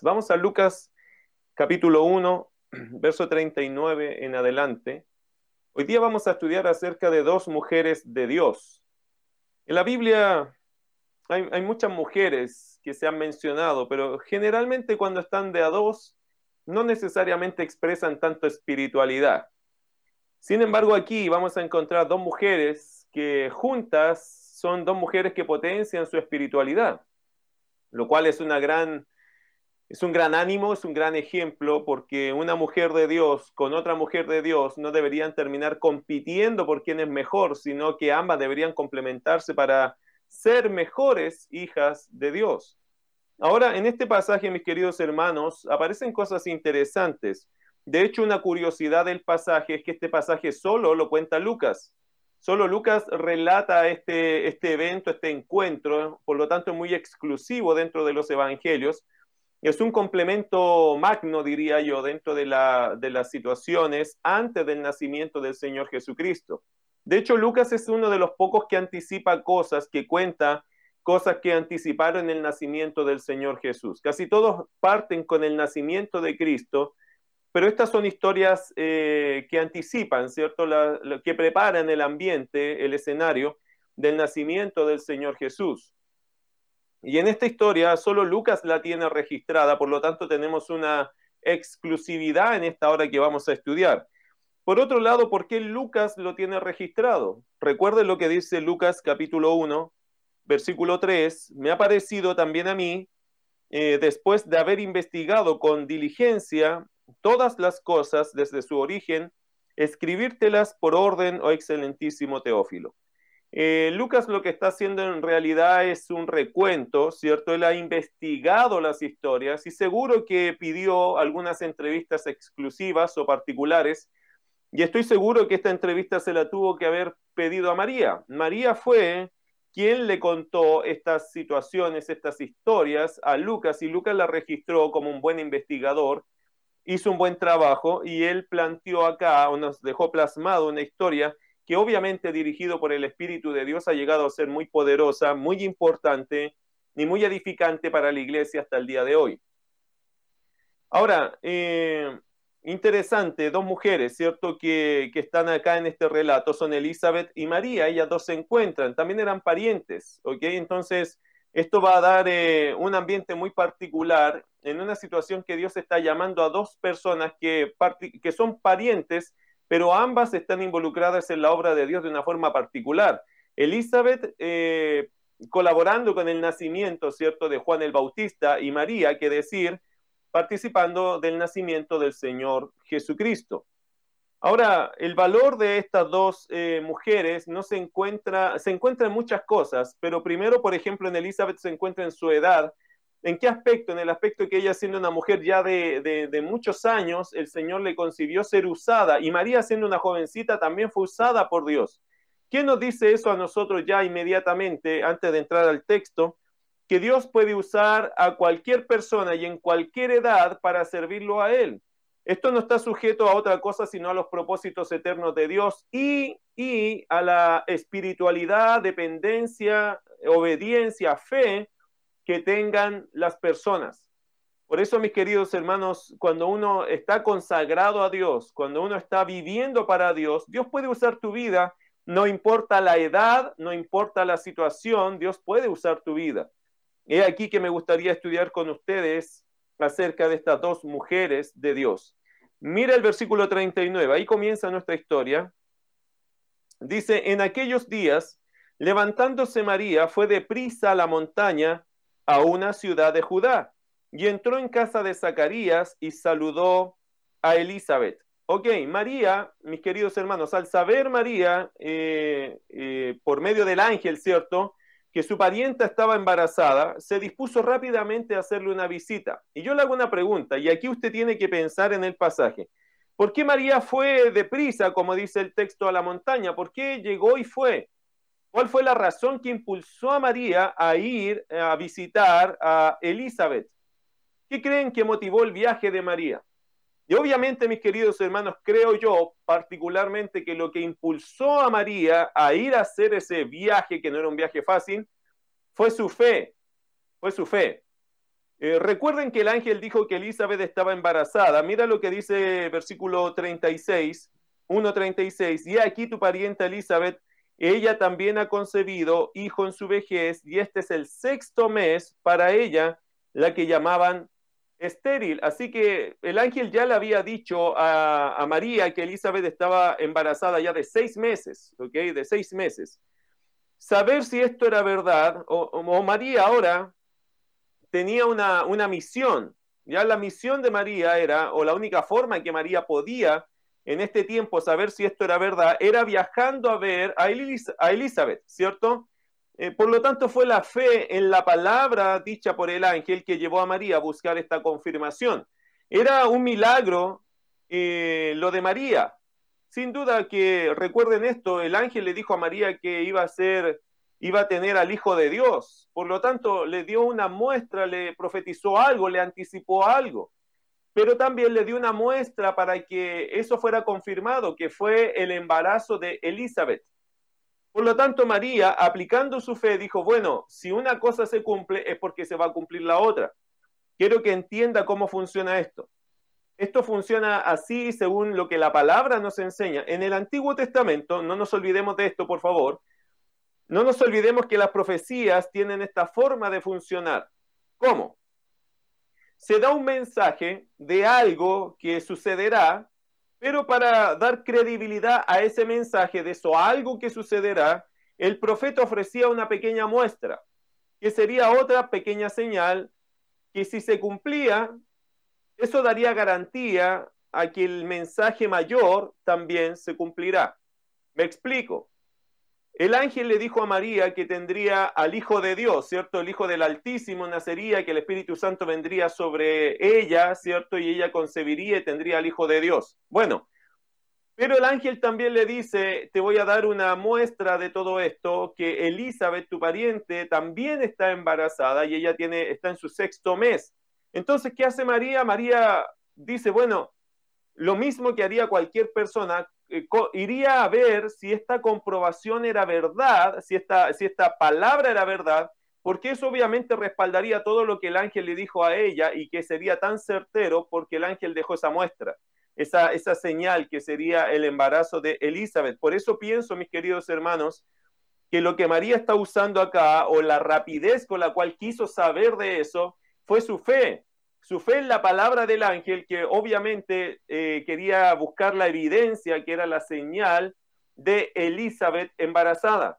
Vamos a Lucas capítulo 1, verso 39 en adelante. Hoy día vamos a estudiar acerca de dos mujeres de Dios. En la Biblia hay, hay muchas mujeres que se han mencionado, pero generalmente cuando están de a dos, no necesariamente expresan tanto espiritualidad. Sin embargo, aquí vamos a encontrar dos mujeres que juntas son dos mujeres que potencian su espiritualidad, lo cual es una gran es un gran ánimo, es un gran ejemplo, porque una mujer de Dios con otra mujer de Dios no deberían terminar compitiendo por quién es mejor, sino que ambas deberían complementarse para ser mejores hijas de Dios. Ahora, en este pasaje, mis queridos hermanos, aparecen cosas interesantes. De hecho, una curiosidad del pasaje es que este pasaje solo lo cuenta Lucas. Solo Lucas relata este, este evento, este encuentro, por lo tanto es muy exclusivo dentro de los evangelios es un complemento magno, diría yo, dentro de, las situaciones antes del nacimiento del Señor Jesucristo. De hecho, Lucas es uno de los pocos que anticipa cosas, que cuenta cosas que anticiparon el nacimiento del Señor Jesús. Casi todos parten con el nacimiento de Cristo, pero estas son historias eh, que anticipan, ¿cierto? que preparan el ambiente, el escenario del nacimiento del Señor Jesús. Y en esta historia solo Lucas la tiene registrada, por lo tanto tenemos una exclusividad en esta hora que vamos a estudiar. Por otro lado, ¿por qué Lucas lo tiene registrado? Recuerden lo que dice Lucas capítulo 1, versículo 3. Me ha parecido también a mí, eh, después de haber investigado con diligencia todas las cosas desde su origen, escribírtelas por orden, oh excelentísimo Teófilo eh, Lucas lo que está haciendo en realidad es un recuento, ¿cierto? Él ha investigado las historias y seguro que pidió algunas entrevistas exclusivas o particulares. Y estoy seguro que esta entrevista se la tuvo que haber pedido a María. María fue quien le contó estas situaciones, estas historias a Lucas y Lucas la registró como un buen investigador, hizo un buen trabajo y él planteó acá o nos dejó plasmado una historia que obviamente dirigido por el Espíritu de Dios ha llegado a ser muy poderosa, muy importante y muy edificante para la iglesia hasta el día de hoy. Ahora, eh, interesante, dos mujeres, ¿cierto? Que, están acá en este relato son Elizabeth y María, ellas dos se encuentran, también eran parientes, ¿ok? Entonces, esto va a dar eh, un ambiente muy particular en una situación que Dios está llamando a dos personas que, que son parientes, pero ambas están involucradas en la obra de Dios de una forma particular. Elizabeth eh, colaborando con el nacimiento, ¿cierto?, de Juan el Bautista y María, que decir, participando del nacimiento del Señor Jesucristo. Ahora, el valor de estas dos eh, mujeres no se encuentra, se encuentra en muchas cosas, pero primero, por ejemplo, en Elizabeth se encuentra en su edad, ¿En qué aspecto? En el aspecto que ella siendo una mujer ya de, muchos años, el Señor le concibió ser usada y María siendo una jovencita también fue usada por Dios. ¿Quién nos dice eso a nosotros ya inmediatamente antes de entrar al texto? Que Dios puede usar a cualquier persona y en cualquier edad para servirlo a Él. Esto no está sujeto a otra cosa sino a los propósitos eternos de Dios y a la espiritualidad, dependencia, obediencia, fe que tengan las personas. Por eso, mis queridos hermanos, cuando uno está consagrado a Dios, cuando uno está viviendo para Dios, Dios puede usar tu vida, no importa la edad, no importa la situación, Dios puede usar tu vida. He aquí que me gustaría estudiar con ustedes acerca de estas dos mujeres de Dios. Mira el versículo 39, ahí comienza nuestra historia. Dice, en aquellos días, levantándose María, fue deprisa a la montaña a una ciudad de Judá y entró en casa de Zacarías y saludó a Elizabeth. Ok, María, mis queridos hermanos, al saber María, eh, eh, por medio del ángel, ¿cierto? Que su parienta estaba embarazada, se dispuso rápidamente a hacerle una visita. Y yo le hago una pregunta, y aquí usted tiene que pensar en el pasaje. ¿Por qué María fue deprisa, como dice el texto, a la montaña? ¿Por qué llegó y fue? ¿Cuál fue la razón que impulsó a María a ir a visitar a Elizabeth? ¿Qué creen que motivó el viaje de María? Y obviamente, mis queridos hermanos, creo yo particularmente que lo que impulsó a María a ir a hacer ese viaje, que no era un viaje fácil, fue su fe, fue su fe. Eh, recuerden que el ángel dijo que Elizabeth estaba embarazada. Mira lo que dice versículo 36, 1.36. Y aquí tu pariente Elizabeth, ella también ha concebido hijo en su vejez, y este es el sexto mes para ella, la que llamaban estéril. Así que el ángel ya le había dicho a, María que Elizabeth estaba embarazada ya de seis meses, ¿ok? De seis meses. Saber si esto era verdad, o, María ahora tenía una, una misión. Ya la misión de María era, o la única forma en que María podía en este tiempo saber si esto era verdad, era viajando a ver a, a Elizabeth, ¿cierto? Eh, por lo tanto, fue la fe en la palabra dicha por el ángel que llevó a María a buscar esta confirmación. Era un milagro eh, lo de María. Sin duda que recuerden esto, el ángel le dijo a María que iba a ser, iba a tener al Hijo de Dios. Por lo tanto, le dio una muestra, le profetizó algo, le anticipó algo. Pero también le dio una muestra para que eso fuera confirmado, que fue el embarazo de Elizabeth. Por lo tanto, María, aplicando su fe, dijo, bueno, si una cosa se cumple es porque se va a cumplir la otra. Quiero que entienda cómo funciona esto. Esto funciona así según lo que la palabra nos enseña. En el Antiguo Testamento, no nos olvidemos de esto, por favor, no nos olvidemos que las profecías tienen esta forma de funcionar. ¿Cómo? Se da un mensaje de algo que sucederá pero para dar credibilidad a ese mensaje de eso, algo que sucederá, el profeta ofrecía una pequeña muestra, que sería otra pequeña señal, que si se cumplía, eso daría garantía a que el mensaje mayor también se cumplirá. Me explico. El ángel le dijo a María que tendría al Hijo de Dios, ¿cierto? El Hijo del Altísimo nacería, que el Espíritu Santo vendría sobre ella, ¿cierto? Y ella concebiría y tendría al Hijo de Dios. Bueno, pero el ángel también le dice, te voy a dar una muestra de todo esto, que Elizabeth, tu pariente, también está embarazada y ella tiene, está en su sexto mes. Entonces, ¿qué hace María? María dice, bueno, lo mismo que haría cualquier persona, iría a ver si esta comprobación era verdad, si esta, si esta palabra era verdad, porque eso obviamente respaldaría todo lo que el ángel le dijo a ella y que sería tan certero porque el ángel dejó esa muestra, esa, esa señal que sería el embarazo de Elizabeth. Por eso pienso, mis queridos hermanos, que lo que María está usando acá o la rapidez con la cual quiso saber de eso fue su fe, su fe en la palabra del ángel, que obviamente eh, quería buscar la evidencia, que era la señal de Elizabeth embarazada.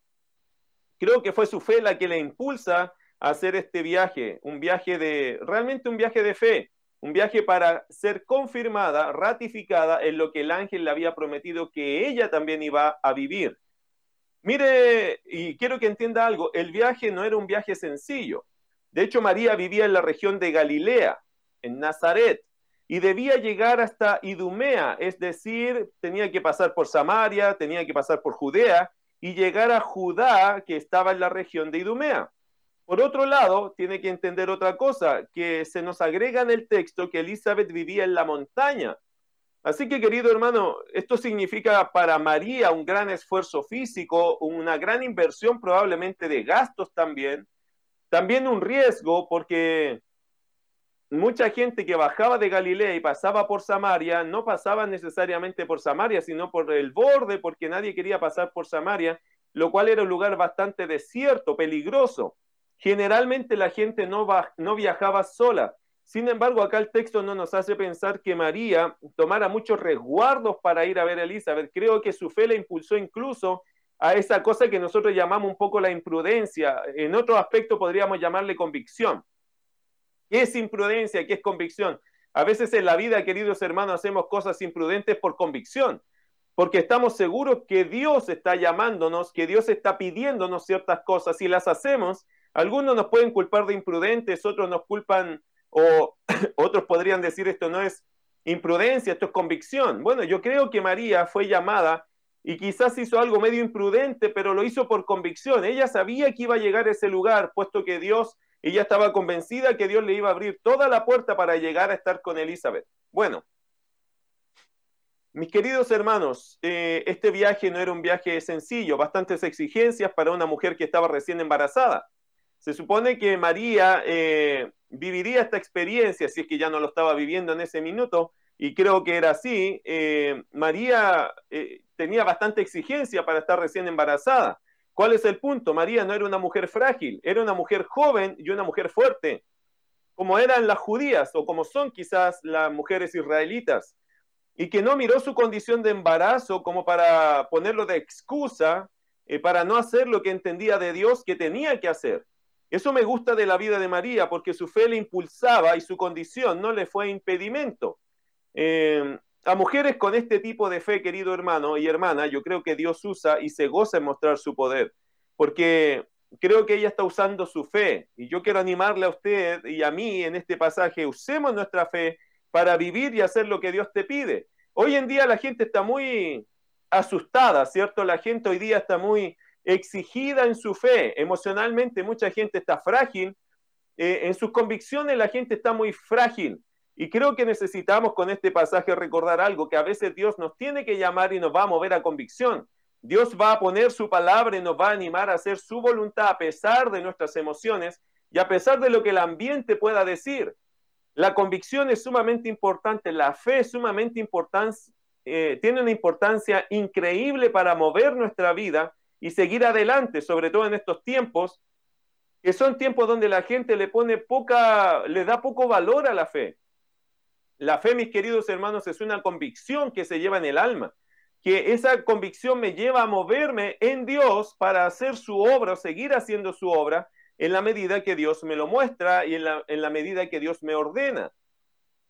Creo que fue su fe la que le impulsa a hacer este viaje, un viaje de, realmente un viaje de fe, un viaje para ser confirmada, ratificada en lo que el ángel le había prometido que ella también iba a vivir. Mire, y quiero que entienda algo, el viaje no era un viaje sencillo. De hecho, María vivía en la región de Galilea, en Nazaret, y debía llegar hasta Idumea, es decir, tenía que pasar por Samaria, tenía que pasar por Judea y llegar a Judá, que estaba en la región de Idumea. Por otro lado, tiene que entender otra cosa, que se nos agrega en el texto que Elizabeth vivía en la montaña. Así que, querido hermano, esto significa para María un gran esfuerzo físico, una gran inversión probablemente de gastos también, también un riesgo porque mucha gente que bajaba de Galilea y pasaba por Samaria, no pasaba necesariamente por Samaria, sino por el borde, porque nadie quería pasar por Samaria, lo cual era un lugar bastante desierto, peligroso. Generalmente la gente no, viajaba sola. Sin embargo, acá el texto no nos hace pensar que María tomara muchos resguardos para ir a ver a Elizabeth. Creo que su fe le impulsó incluso a esa cosa que nosotros llamamos un poco la imprudencia. En otro aspecto podríamos llamarle convicción. ¿Qué es imprudencia? ¿Qué es convicción? A veces en la vida, queridos hermanos, hacemos cosas imprudentes por convicción, porque estamos seguros que Dios está llamándonos, que Dios está pidiéndonos ciertas cosas y las hacemos. Algunos nos pueden culpar de imprudentes, otros nos culpan o otros podrían decir esto no es imprudencia, esto es convicción. Bueno, yo creo que María fue llamada y quizás hizo algo medio imprudente, pero lo hizo por convicción. Ella sabía que iba a llegar a ese lugar, puesto que Dios ella estaba convencida que Dios le iba a abrir toda la puerta para llegar a estar con Elizabeth. Bueno, mis queridos hermanos, eh, este viaje no era un viaje sencillo, bastantes exigencias para una mujer que estaba recién embarazada. Se supone que María eh, viviría esta experiencia, si es que ya no lo estaba viviendo en ese minuto, y creo que era así. Eh, María tenía bastante exigencia para estar recién embarazada. ¿Cuál es el punto? María no era una mujer frágil, era una mujer joven y una mujer fuerte, como eran las judías o como son quizás las mujeres israelitas, y que no miró su condición de embarazo como para ponerlo de excusa para no hacer lo que entendía de Dios que tenía que hacer. Eso me gusta de la vida de María, porque su fe le impulsaba y su condición no le fue impedimento. Eh, a mujeres con este tipo de fe, querido hermano y hermana, yo creo que Dios usa y se goza en mostrar su poder, porque creo que ella está usando su fe. Y yo quiero animarle a usted y a mí en este pasaje, usemos nuestra fe para vivir y hacer lo que Dios te pide. Hoy en día la gente está muy asustada, ¿cierto? La gente hoy día está muy exigida en su fe. Emocionalmente mucha gente está frágil. Eh, en sus convicciones la gente está muy frágil. Y creo que necesitamos con este pasaje recordar algo, que a veces Dios nos tiene que llamar y nos va a mover a convicción. Dios va a poner su palabra y nos va a animar a hacer su voluntad a pesar de nuestras emociones y a pesar de lo que el ambiente pueda decir. La convicción es sumamente importante, la fe es sumamente importante, eh, tiene una importancia increíble para mover nuestra vida y seguir adelante, sobre todo en estos tiempos, que son tiempos donde la gente le pone poca, le da poco valor a la fe. La fe, mis queridos hermanos, es una convicción que se lleva en el alma, que esa convicción me lleva a moverme en Dios para hacer su obra, seguir haciendo su obra en la medida que Dios me lo muestra y en la, en la medida que Dios me ordena.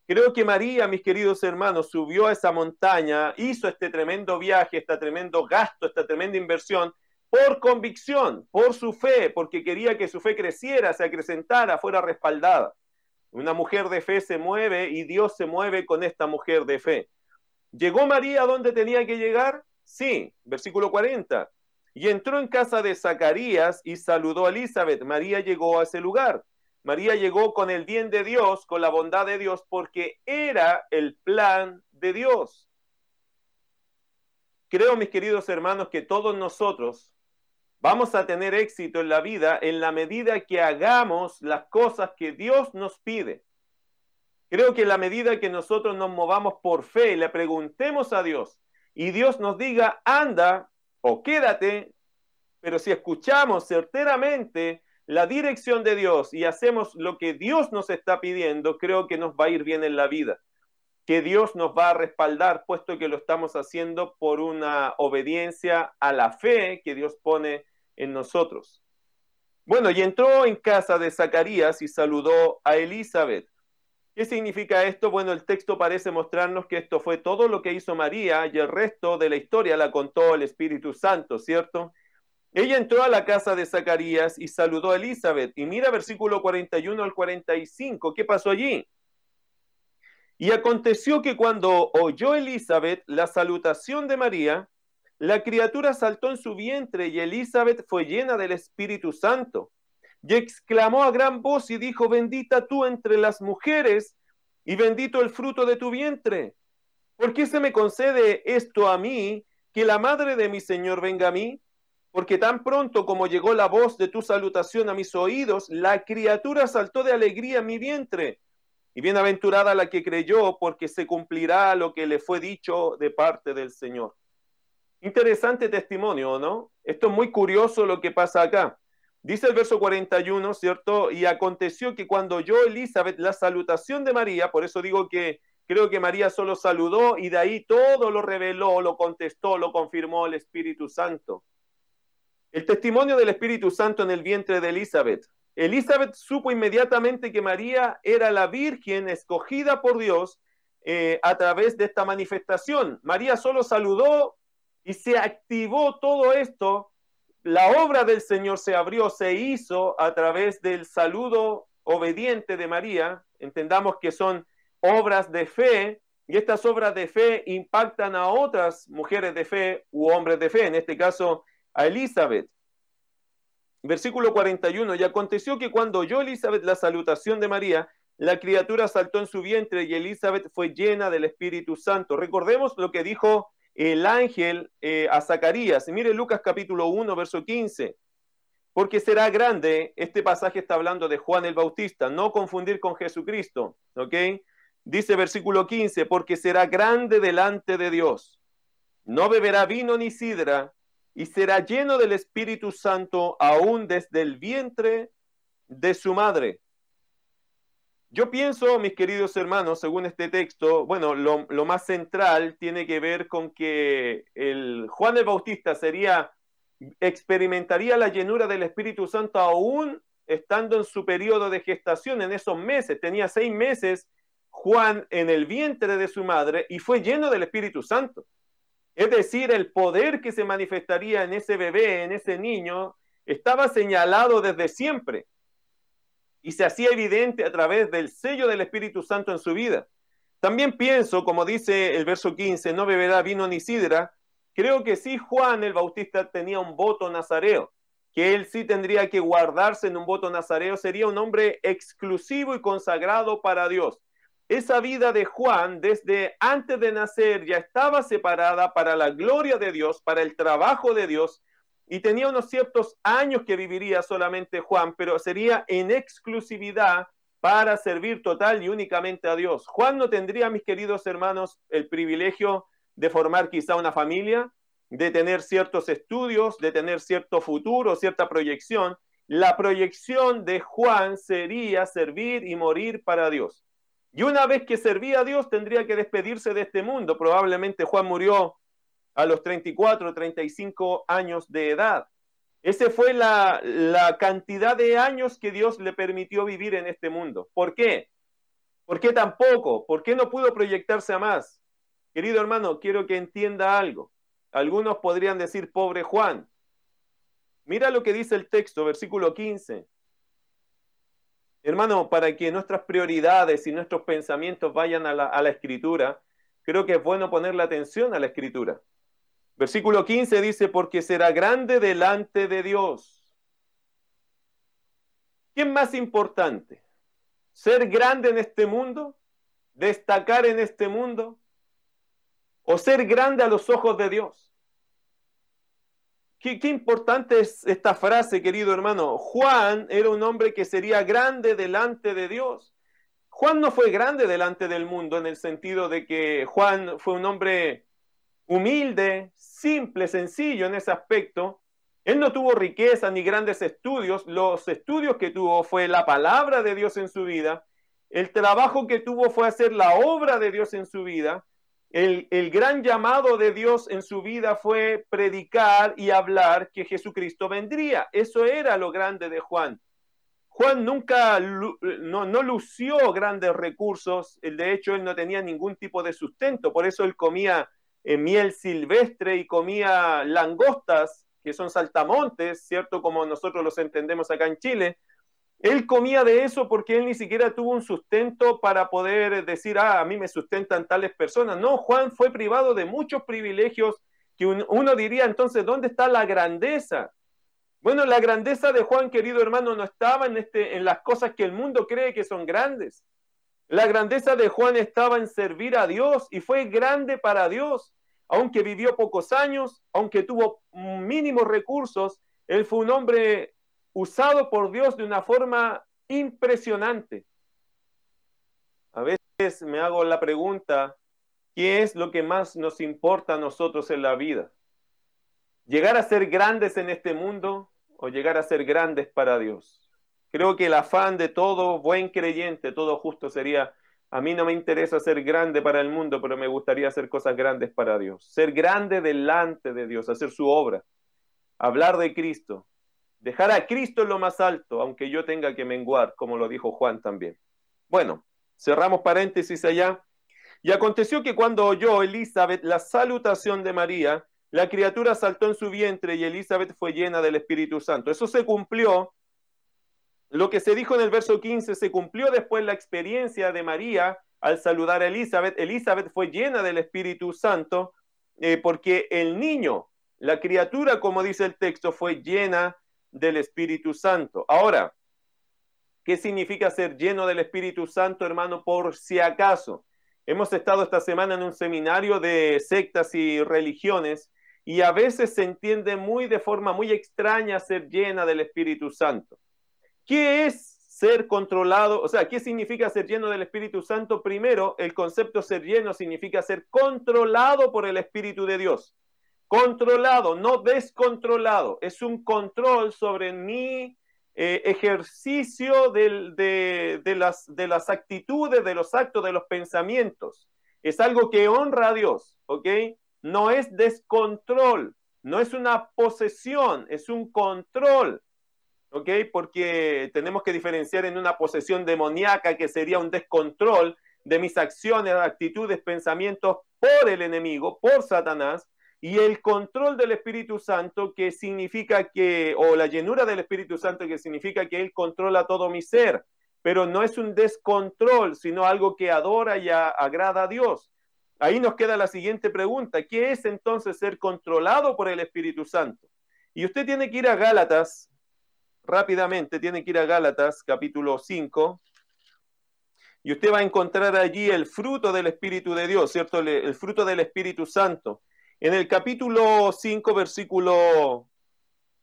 Creo que María, mis queridos hermanos, subió a esa montaña, hizo este tremendo viaje, este tremendo gasto, esta tremenda inversión, por convicción, por su fe, porque quería que su fe creciera, se acrecentara, fuera respaldada. Una mujer de fe se mueve y Dios se mueve con esta mujer de fe. ¿Llegó María donde tenía que llegar? Sí, versículo 40. Y entró en casa de Zacarías y saludó a Elizabeth. María llegó a ese lugar. María llegó con el bien de Dios, con la bondad de Dios, porque era el plan de Dios. Creo, mis queridos hermanos, que todos nosotros vamos a tener éxito en la vida en la medida que hagamos las cosas que Dios nos pide. Creo que en la medida que nosotros nos movamos por fe y le preguntemos a Dios y Dios nos diga, anda o quédate, pero si escuchamos certeramente la dirección de Dios y hacemos lo que Dios nos está pidiendo, creo que nos va a ir bien en la vida. Que Dios nos va a respaldar, puesto que lo estamos haciendo por una obediencia a la fe que Dios pone en nosotros. Bueno, y entró en casa de Zacarías y saludó a Elizabeth. ¿Qué significa esto? Bueno, el texto parece mostrarnos que esto fue todo lo que hizo María y el resto de la historia la contó el Espíritu Santo, ¿cierto? Ella entró a la casa de Zacarías y saludó a Elizabeth. Y mira versículo 41 al 45, ¿qué pasó allí? Y aconteció que cuando oyó Elizabeth la salutación de María, la criatura saltó en su vientre y Elizabeth fue llena del Espíritu Santo. Y exclamó a gran voz y dijo, bendita tú entre las mujeres y bendito el fruto de tu vientre. ¿Por qué se me concede esto a mí, que la madre de mi Señor venga a mí? porque tan pronto como llegó la voz de tu salutación a mis oídos, la criatura saltó de alegría en mi vientre. Y bienaventurada la que creyó, porque se cumplirá lo que le fue dicho de parte del Señor. Interesante testimonio, ¿no? Esto es muy curioso lo que pasa acá. Dice el verso 41, ¿cierto? Y aconteció que cuando oyó Elizabeth la salutación de María, por eso digo que creo que María solo saludó y de ahí todo lo reveló, lo contestó, lo confirmó el Espíritu Santo. El testimonio del Espíritu Santo en el vientre de Elizabeth. Elizabeth supo inmediatamente que María era la Virgen escogida por Dios eh, a través de esta manifestación. María solo saludó y se activó todo esto. La obra del Señor se abrió, se hizo a través del saludo obediente de María. Entendamos que son obras de fe y estas obras de fe impactan a otras mujeres de fe u hombres de fe. En este caso, a Elizabeth. Versículo 41, y aconteció que cuando oyó Elizabeth la salutación de María, la criatura saltó en su vientre y Elizabeth fue llena del Espíritu Santo. Recordemos lo que dijo el ángel eh, a Zacarías. Mire Lucas capítulo 1, verso 15. porque será grande, este pasaje está hablando de Juan el Bautista, no confundir con Jesucristo, ¿ok? Dice versículo 15, porque será grande delante de Dios, no beberá vino ni sidra, y será lleno del Espíritu Santo aún desde el vientre de su madre. Yo pienso, mis queridos hermanos, según este texto, bueno, lo, más central tiene que ver con que el Juan el Bautista sería, experimentaría la llenura del Espíritu Santo aún estando en su periodo de gestación, en esos meses. Tenía seis meses Juan en el vientre de su madre y fue lleno del Espíritu Santo. Es decir, el poder que se manifestaría en ese bebé, en ese niño, estaba señalado desde siempre y se hacía evidente a través del sello del Espíritu Santo en su vida. También pienso, como dice el verso 15, no beberá vino ni sidra, creo que sí Juan el Bautista tenía un voto nazareo, que él sí tendría que guardarse en un voto nazareo, sería un hombre exclusivo y consagrado para Dios. Esa vida de Juan desde antes de nacer ya estaba separada para la gloria de Dios, para el trabajo de Dios, y tenía unos ciertos años que viviría solamente Juan, pero sería en exclusividad para servir total y únicamente a Dios. Juan no tendría, mis queridos hermanos, el privilegio de formar quizá una familia, de tener ciertos estudios, de tener cierto futuro, cierta proyección. La proyección de Juan sería servir y morir para Dios. Y una vez que servía a Dios, tendría que despedirse de este mundo. Probablemente Juan murió a los 34, 35 años de edad. Esa fue la, la, cantidad de años que Dios le permitió vivir en este mundo. ¿Por qué? ¿Por qué tampoco? ¿Por qué no pudo proyectarse a más? Querido hermano, quiero que entienda algo. Algunos podrían decir, pobre Juan. Mira lo que dice el texto, versículo 15. Hermano, para que nuestras prioridades y nuestros pensamientos vayan a la, a la escritura, creo que es bueno ponerle atención a la escritura. Versículo 15 dice, porque será grande delante de Dios. ¿Quién más importante? ¿Ser grande en este mundo? ¿Destacar en este mundo? ¿O ser grande a los ojos de Dios? Qué, qué, importante es esta frase, querido hermano. Juan era un hombre que sería grande delante de Dios. Juan no fue grande delante del mundo en el sentido de que Juan fue un hombre humilde, simple, sencillo en ese aspecto. Él no tuvo riqueza ni grandes estudios. Los estudios que tuvo fue la palabra de Dios en su vida. El trabajo que tuvo fue hacer la obra de Dios en su vida. El, el, gran llamado de Dios en su vida fue predicar y hablar que Jesucristo vendría. Eso era lo grande de Juan. Juan nunca no, no, lució grandes recursos, de hecho él no tenía ningún tipo de sustento, por eso él comía miel silvestre y comía langostas, que son saltamontes, ¿cierto? Como nosotros los entendemos acá en Chile. Él comía de eso porque él ni siquiera tuvo un sustento para poder decir, ah, a mí me sustentan tales personas. No, Juan fue privado de muchos privilegios que uno diría entonces, ¿dónde está la grandeza? Bueno, la grandeza de Juan, querido hermano, no estaba en, este, en las cosas que el mundo cree que son grandes. La grandeza de Juan estaba en servir a Dios y fue grande para Dios. Aunque vivió pocos años, aunque tuvo mínimos recursos, él fue un hombre usado por Dios de una forma impresionante. A veces me hago la pregunta, ¿qué es lo que más nos importa a nosotros en la vida? ¿Llegar a ser grandes en este mundo o llegar a ser grandes para Dios? Creo que el afán de todo buen creyente, todo justo sería, a mí no me interesa ser grande para el mundo, pero me gustaría hacer cosas grandes para Dios. Ser grande delante de Dios, hacer su obra, hablar de Cristo, dejar a Cristo en lo más alto, aunque yo tenga que menguar, como lo dijo Juan también. Bueno, cerramos paréntesis allá. Y aconteció que cuando oyó Elizabeth la salutación de María, la criatura saltó en su vientre y Elizabeth fue llena del Espíritu Santo. Eso se cumplió lo que se dijo en el verso 15 se cumplió después la experiencia de María al saludar a Elizabeth. Elizabeth fue llena del Espíritu Santo eh, porque el niño, la criatura, como dice el texto, fue llena del Espíritu Santo. Ahora, ¿qué significa ser lleno del Espíritu Santo, hermano? Por si acaso. Hemos estado esta semana en un seminario de sectas y religiones y a veces se entiende muy de forma muy extraña ser llena del Espíritu Santo. ¿Qué es ser controlado? O sea, ¿qué significa ser lleno del Espíritu Santo? Primero, el concepto ser lleno significa ser controlado por el Espíritu de Dios. Controlado, no descontrolado. Es un control sobre mi eh, ejercicio de, las, de las actitudes, de los actos, de los pensamientos. Es algo que honra a Dios, ¿ok? No es descontrol, no es una posesión, es un control, ¿ok? Porque tenemos que diferenciar en una posesión demoníaca que sería un descontrol de mis acciones, actitudes, pensamientos por el enemigo, por Satanás, y el control del Espíritu Santo que significa que, o la llenura del Espíritu Santo que significa que Él controla todo mi ser, pero no es un descontrol, sino algo que adora y agrada a Dios. Ahí nos queda la siguiente pregunta, ¿qué es entonces ser controlado por el Espíritu Santo? Y usted tiene que ir a Gálatas, rápidamente, tiene que ir a Gálatas capítulo 5, y usted va a encontrar allí el fruto del Espíritu de Dios, ¿cierto? El fruto del Espíritu Santo. En el capítulo 5, versículo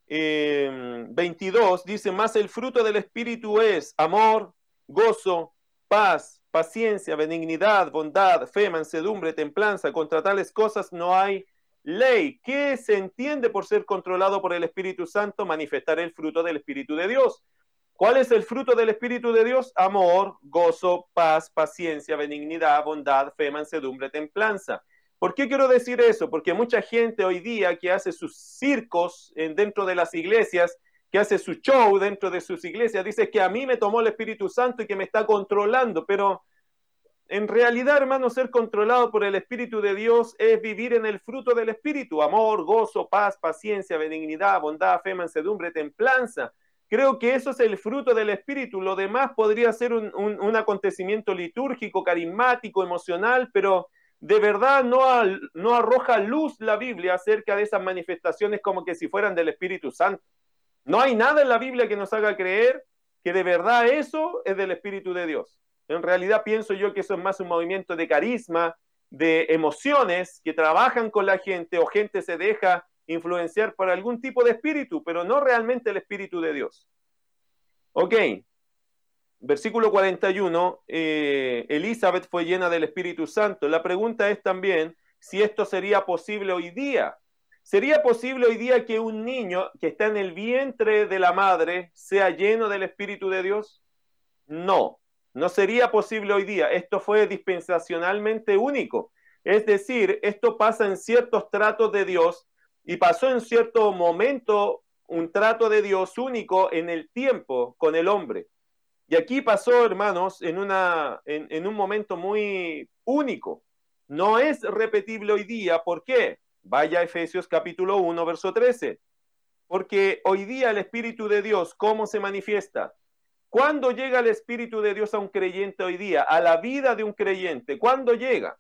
22, eh, dice, más el fruto del Espíritu es amor, gozo, paz, paciencia, benignidad, bondad, fe, mansedumbre, templanza. Contra tales cosas no hay ley. ¿Qué se entiende por ser controlado por el Espíritu Santo? Manifestar el fruto del Espíritu de Dios. ¿Cuál es el fruto del Espíritu de Dios? Amor, gozo, paz, paciencia, benignidad, bondad, fe, mansedumbre, templanza. ¿Por qué quiero decir eso? Porque mucha gente hoy día que hace sus circos dentro de las iglesias, que hace su show dentro de sus iglesias, dice que a mí me tomó el Espíritu Santo y que me está controlando, pero en realidad, hermano, ser controlado por el Espíritu de Dios es vivir en el fruto del Espíritu, amor, gozo, paz, paciencia, benignidad, bondad, fe, mansedumbre, templanza. Creo que eso es el fruto del Espíritu. Lo demás podría ser un, acontecimiento litúrgico, carismático, emocional, pero de verdad no, no arroja luz la Biblia acerca de esas manifestaciones como que si fueran del Espíritu Santo. No hay nada en la Biblia que nos haga creer que de verdad eso es del Espíritu de Dios. En realidad pienso yo que eso es más un movimiento de carisma, de emociones que trabajan con la gente o gente se deja influenciar por algún tipo de espíritu, pero no realmente el Espíritu de Dios. Ok, versículo 41, eh, Elizabeth fue llena del Espíritu Santo. La pregunta es también si esto sería posible hoy día. ¿Sería posible hoy día que un niño que está en el vientre de la madre sea lleno del Espíritu de Dios? No, no sería posible hoy día. Esto fue dispensacionalmente único. Es decir, esto pasa en ciertos tratos de Dios y pasó en cierto momento un trato de Dios único en el tiempo con el hombre. Y aquí pasó, hermanos, en, una, en, un momento muy único. No es repetible hoy día. ¿Por qué? Vaya Efesios capítulo 1, verso 13. Porque hoy día el Espíritu de Dios, ¿cómo se manifiesta? ¿Cuándo llega el Espíritu de Dios a un creyente hoy día? A la vida de un creyente. ¿Cuándo llega?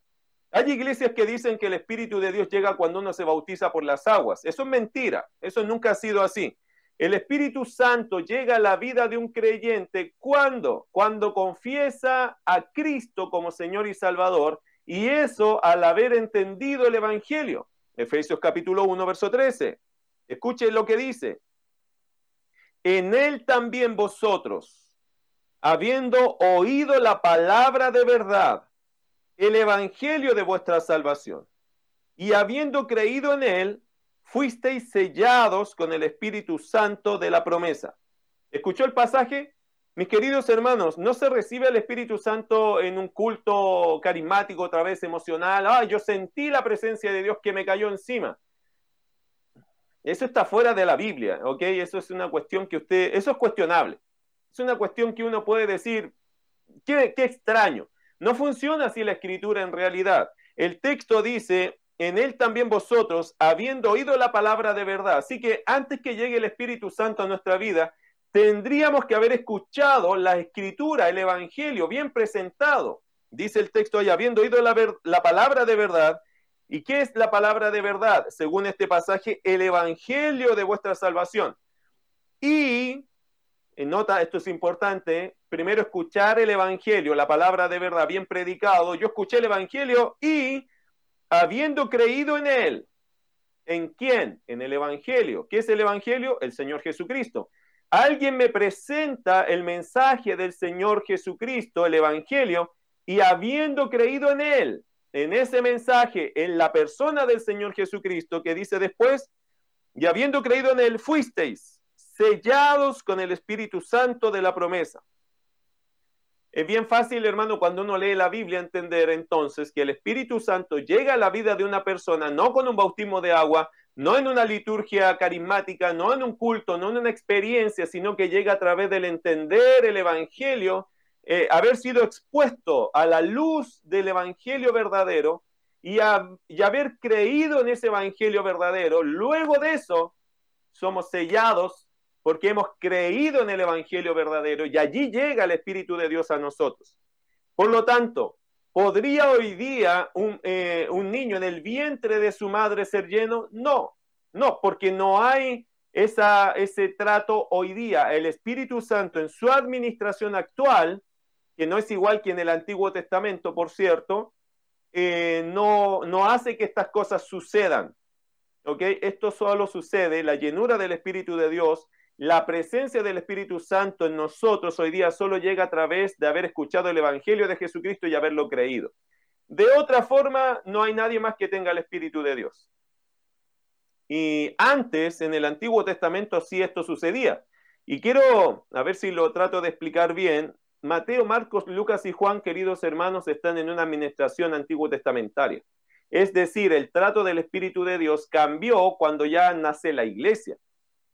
Hay iglesias que dicen que el Espíritu de Dios llega cuando uno se bautiza por las aguas. Eso es mentira. Eso nunca ha sido así. El Espíritu Santo llega a la vida de un creyente cuando, cuando confiesa a Cristo como Señor y Salvador, y eso al haber entendido el Evangelio. Efesios capítulo 1, verso 13. Escuchen lo que dice. En él también vosotros, habiendo oído la palabra de verdad, el Evangelio de vuestra salvación, y habiendo creído en él, fuisteis sellados con el Espíritu Santo de la promesa. ¿Escuchó el pasaje? Mis queridos hermanos, no se recibe el Espíritu Santo en un culto carismático, otra vez emocional. Ah, yo sentí la presencia de Dios que me cayó encima. Eso está fuera de la Biblia, ¿ok? Eso es una cuestión que usted, eso es cuestionable. Es una cuestión que uno puede decir, qué, extraño. No funciona así la escritura en realidad. El texto dice, en él también vosotros, habiendo oído la palabra de verdad. Así que antes que llegue el Espíritu Santo a nuestra vida, tendríamos que haber escuchado la escritura, el Evangelio, bien presentado. Dice el texto ahí, habiendo oído la, la palabra de verdad. ¿Y qué es la palabra de verdad? Según este pasaje, el Evangelio de vuestra salvación. Y, nota, esto es importante, primero escuchar el Evangelio, la palabra de verdad, bien predicado. Yo escuché el Evangelio y habiendo creído en él. ¿En quién? En el Evangelio. ¿Qué es el Evangelio? El Señor Jesucristo. Alguien me presenta el mensaje del Señor Jesucristo, el Evangelio, y habiendo creído en él, en ese mensaje, en la persona del Señor Jesucristo, que dice después, y habiendo creído en él, fuisteis sellados con el Espíritu Santo de la promesa. Es bien fácil, hermano, cuando uno lee la Biblia, entender entonces que el Espíritu Santo llega a la vida de una persona no con un bautismo de agua, no en una liturgia carismática, no en un culto, no en una experiencia, sino que llega a través del entender el Evangelio, eh, haber sido expuesto a la luz del Evangelio verdadero y, y haber creído en ese Evangelio verdadero. Luego de eso, somos sellados porque hemos creído en el Evangelio verdadero y allí llega el Espíritu de Dios a nosotros. Por lo tanto, ¿Podría hoy día eh, un, niño en el vientre de su madre ser lleno? No, no, porque no hay esa, ese trato hoy día. El Espíritu Santo en su administración actual, que no es igual que en el Antiguo Testamento, por cierto, eh, no, no hace que estas cosas sucedan. ¿ok? Esto solo sucede, la llenura del Espíritu de Dios la presencia del Espíritu Santo en nosotros hoy día solo llega a través de haber escuchado el Evangelio de Jesucristo y haberlo creído. De otra forma, no hay nadie más que tenga el Espíritu de Dios. Y antes, en el Antiguo Testamento, sí esto sucedía. Y quiero, a ver si lo trato de explicar bien, Mateo, Marcos, Lucas y Juan, queridos hermanos, están en una administración antiguo testamentaria. Es decir, el trato del Espíritu de Dios cambió cuando ya nace la iglesia.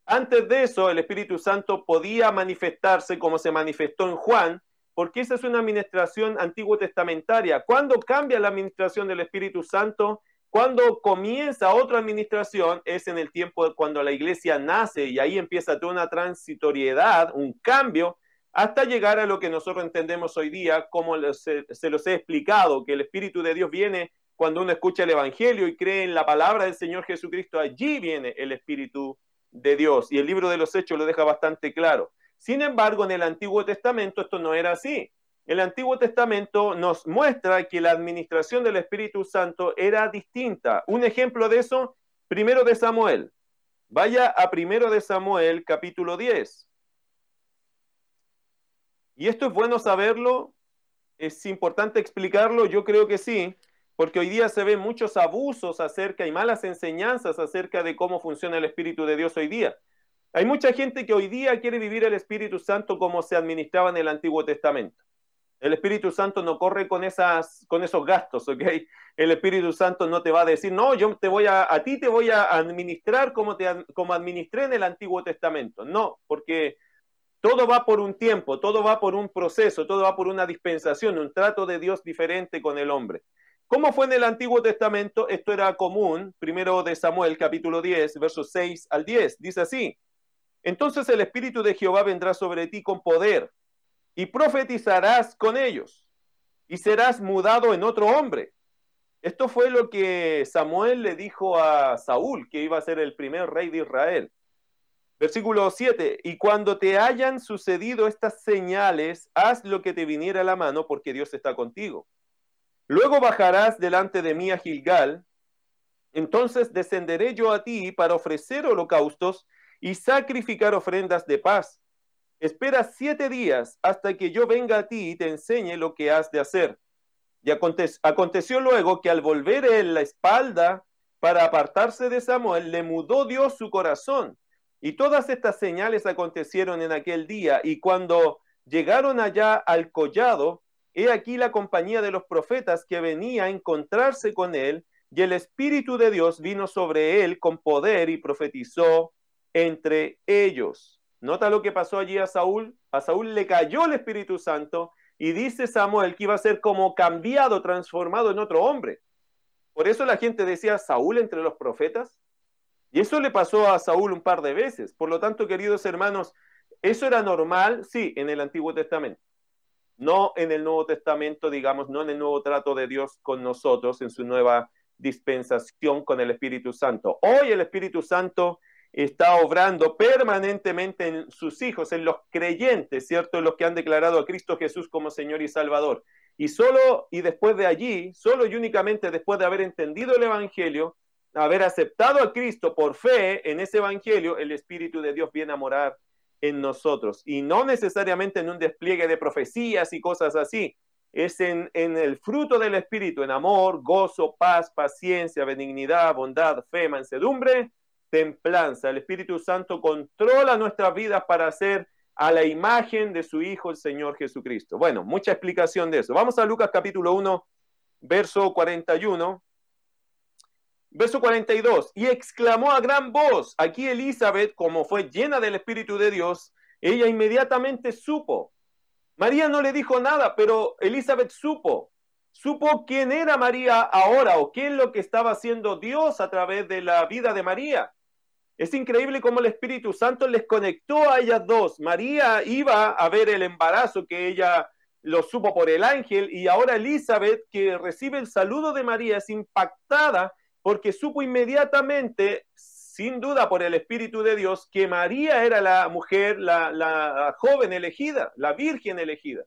Antes de eso, el Espíritu Santo podía manifestarse como se manifestó en Juan, porque esa es una administración antiguo testamentaria. ¿Cuándo cambia la administración del Espíritu Santo? Cuando comienza otra administración es en el tiempo cuando la iglesia nace y ahí empieza toda una transitoriedad, un cambio, hasta llegar a lo que nosotros entendemos hoy día, como se, los he explicado, que el Espíritu de Dios viene cuando uno escucha el Evangelio y cree en la palabra del Señor Jesucristo, allí viene el Espíritu de Dios. Y el libro de los Hechos lo deja bastante claro. Sin embargo, en el Antiguo Testamento esto no era así. El Antiguo Testamento nos muestra que la administración del Espíritu Santo era distinta. Un ejemplo de eso, primero de Samuel. Vaya a primero de Samuel, capítulo 10. Y esto es bueno saberlo, es importante explicarlo, yo creo que sí, porque hoy día se ven muchos abusos acerca y malas enseñanzas acerca de cómo funciona el Espíritu de Dios hoy día. Hay mucha gente que hoy día quiere vivir el Espíritu Santo como se administraba en el Antiguo Testamento. El Espíritu Santo no corre con, esas, con esos gastos, ¿ok? El Espíritu Santo no te va a decir, no, yo te voy a, a ti te voy a administrar como, te, como administré en el Antiguo Testamento. No, porque todo va por un tiempo, todo va por un proceso, todo va por una dispensación, un trato de Dios diferente con el hombre. ¿Cómo fue en el Antiguo Testamento? Esto era común, primero de Samuel capítulo 10, versos 6 al 10. Dice así, entonces el Espíritu de Jehová vendrá sobre ti con poder y profetizarás con ellos y serás mudado en otro hombre. Esto fue lo que Samuel le dijo a Saúl, que iba a ser el primer rey de Israel. Versículo 7, y cuando te hayan sucedido estas señales, haz lo que te viniera a la mano, porque Dios está contigo. Luego bajarás delante de mí a Gilgal, entonces descenderé yo a ti para ofrecer holocaustos y sacrificar ofrendas de paz. Espera siete días hasta que yo venga a ti y te enseñe lo que has de hacer. Y aconteció luego que al volver él la espalda para apartarse de Samuel, le mudó Dios su corazón. Y todas estas señales acontecieron en aquel día. Y cuando llegaron allá al collado, He aquí la compañía de los profetas que venía a encontrarse con él, y el Espíritu de Dios vino sobre él con poder y profetizó entre ellos. Nota lo que pasó allí a Saúl. A Saúl le cayó el Espíritu Santo y dice Samuel que iba a ser como cambiado, transformado en otro hombre. Por eso la gente decía Saúl entre los profetas. Y eso le pasó a Saúl un par de veces. Por lo tanto, queridos hermanos, ¿eso era normal? Sí, en el Antiguo Testamento no en el Nuevo Testamento, digamos, no en el nuevo trato de Dios con nosotros, en su nueva dispensación con el Espíritu Santo. Hoy el Espíritu Santo está obrando permanentemente en sus hijos, en los creyentes, ¿cierto? En los que han declarado a Cristo Jesús como Señor y Salvador. Y solo y después de allí, solo y únicamente después de haber entendido el Evangelio, haber aceptado a Cristo por fe en ese evangelio, el Espíritu de Dios viene a morar en nosotros. Y no necesariamente en un despliegue de profecías y cosas así. Es en, en el fruto del Espíritu, en amor, gozo, paz, paciencia, benignidad, bondad, fe, mansedumbre, templanza. El Espíritu Santo controla nuestras vidas para hacer a la imagen de su Hijo, el Señor Jesucristo. Bueno, mucha explicación de eso. Vamos a Lucas capítulo 1, verso 41. Verso 42, y exclamó a gran voz, aquí Elizabeth, como fue llena del Espíritu de Dios, ella inmediatamente supo. María no le dijo nada, pero Elizabeth supo. Supo quién era María ahora o es lo que estaba haciendo Dios a través de la vida de María. Es increíble cómo el Espíritu Santo les conectó a ellas dos. María iba a ver el embarazo que ella lo supo por el ángel y ahora Elizabeth, que recibe el saludo de María, es impactada porque supo inmediatamente, sin duda por el Espíritu de Dios, que María era la mujer, la, joven elegida, la virgen elegida.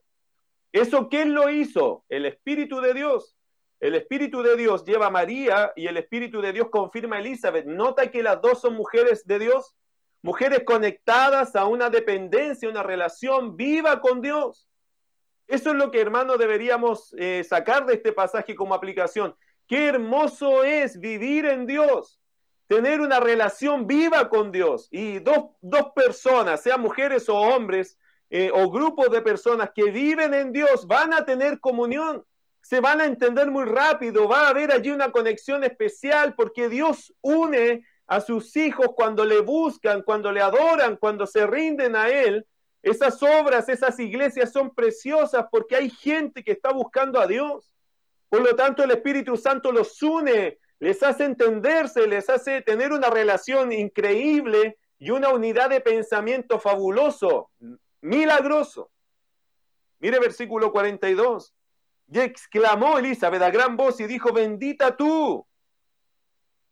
¿Eso quién lo hizo? El Espíritu de Dios. El Espíritu de Dios lleva a María y el Espíritu de Dios confirma a Elizabeth. Nota que las dos son mujeres de Dios, mujeres conectadas a una dependencia, una relación viva con Dios. Eso es lo que, hermano, deberíamos eh, sacar de este pasaje como aplicación. Qué hermoso es vivir en Dios, tener una relación viva con Dios. Y dos, personas, sean mujeres o hombres, eh, o grupos de personas que viven en Dios, van a tener comunión, se van a entender muy rápido, va a haber allí una conexión especial porque Dios une a sus hijos cuando le buscan, cuando le adoran, cuando se rinden a Él. Esas obras, esas iglesias son preciosas porque hay gente que está buscando a Dios. Por lo tanto, el Espíritu Santo los une, les hace entenderse, les hace tener una relación increíble y una unidad de pensamiento fabuloso, milagroso. Mire versículo 42. Y exclamó Elizabeth a gran voz y dijo, bendita tú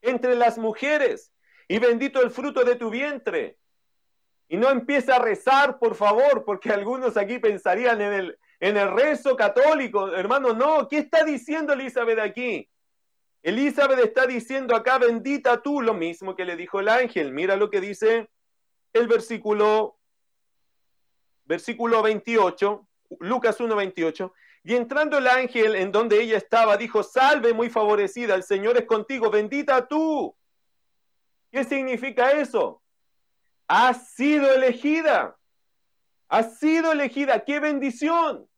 entre las mujeres y bendito el fruto de tu vientre. Y no empieza a rezar, por favor, porque algunos aquí pensarían en el, en el rezo católico, hermano, no, ¿qué está diciendo Elizabeth aquí? Elizabeth está diciendo acá, bendita tú, lo mismo que le dijo el ángel. Mira lo que dice el versículo, versículo 28, Lucas 1, 28. Y entrando el ángel en donde ella estaba, dijo, salve muy favorecida, el Señor es contigo, bendita tú. ¿Qué significa eso? Has sido elegida. Has sido elegida. ¡Qué bendición!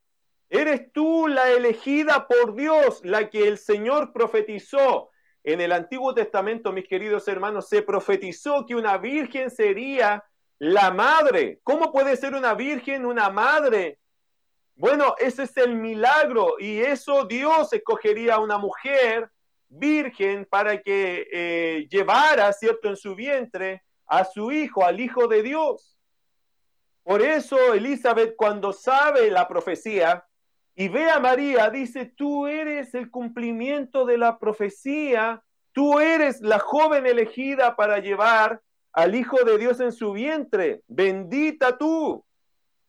Eres tú la elegida por Dios, la que el Señor profetizó. En el Antiguo Testamento, mis queridos hermanos, se profetizó que una virgen sería la madre. ¿Cómo puede ser una virgen una madre? Bueno, ese es el milagro y eso Dios escogería a una mujer virgen para que eh, llevara, ¿cierto?, en su vientre a su hijo, al hijo de Dios. Por eso Elizabeth cuando sabe la profecía, y ve a María, dice, tú eres el cumplimiento de la profecía, tú eres la joven elegida para llevar al Hijo de Dios en su vientre. Bendita tú,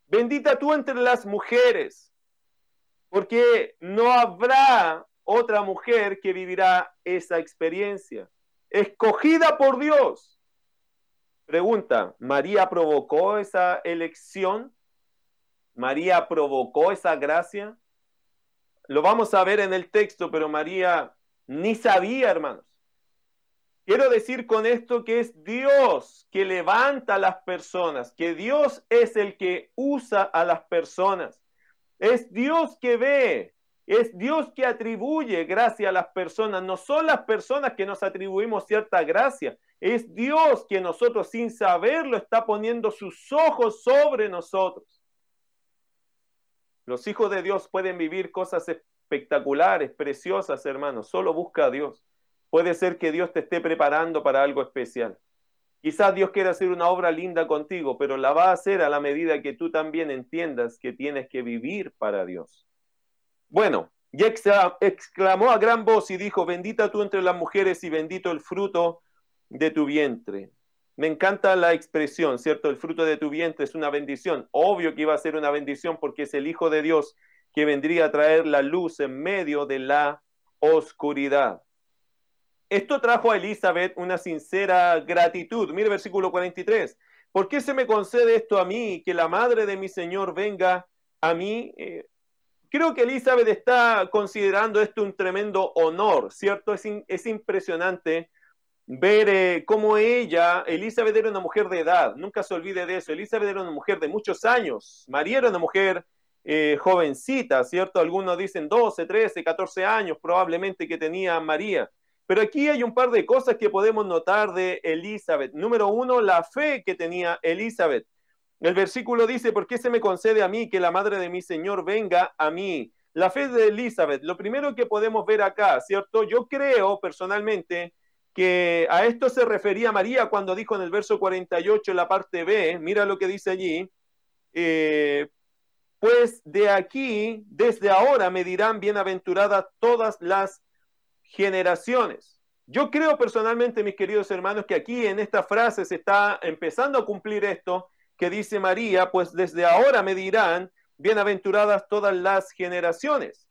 bendita tú entre las mujeres, porque no habrá otra mujer que vivirá esa experiencia. Escogida por Dios. Pregunta, ¿María provocó esa elección? María provocó esa gracia. Lo vamos a ver en el texto, pero María ni sabía, hermanos. Quiero decir con esto que es Dios que levanta a las personas, que Dios es el que usa a las personas. Es Dios que ve, es Dios que atribuye gracia a las personas. No son las personas que nos atribuimos cierta gracia. Es Dios que nosotros sin saberlo está poniendo sus ojos sobre nosotros. Los hijos de Dios pueden vivir cosas espectaculares, preciosas, hermanos. Solo busca a Dios. Puede ser que Dios te esté preparando para algo especial. Quizás Dios quiera hacer una obra linda contigo, pero la va a hacer a la medida que tú también entiendas que tienes que vivir para Dios. Bueno, y exclamó a gran voz y dijo, bendita tú entre las mujeres y bendito el fruto de tu vientre. Me encanta la expresión, ¿cierto? El fruto de tu vientre es una bendición. Obvio que iba a ser una bendición porque es el Hijo de Dios que vendría a traer la luz en medio de la oscuridad. Esto trajo a Elizabeth una sincera gratitud. Mire versículo 43. ¿Por qué se me concede esto a mí, que la madre de mi Señor venga a mí? Eh, creo que Elizabeth está considerando esto un tremendo honor, ¿cierto? Es, es impresionante ver eh, cómo ella, Elizabeth era una mujer de edad, nunca se olvide de eso, Elizabeth era una mujer de muchos años, María era una mujer eh, jovencita, ¿cierto? Algunos dicen 12, 13, 14 años probablemente que tenía María. Pero aquí hay un par de cosas que podemos notar de Elizabeth. Número uno, la fe que tenía Elizabeth. El versículo dice, ¿por qué se me concede a mí que la madre de mi Señor venga a mí? La fe de Elizabeth, lo primero que podemos ver acá, ¿cierto? Yo creo personalmente que a esto se refería María cuando dijo en el verso 48, en la parte B, mira lo que dice allí, eh, pues de aquí, desde ahora, me dirán bienaventuradas todas las generaciones. Yo creo personalmente, mis queridos hermanos, que aquí en esta frase se está empezando a cumplir esto que dice María, pues desde ahora me dirán bienaventuradas todas las generaciones.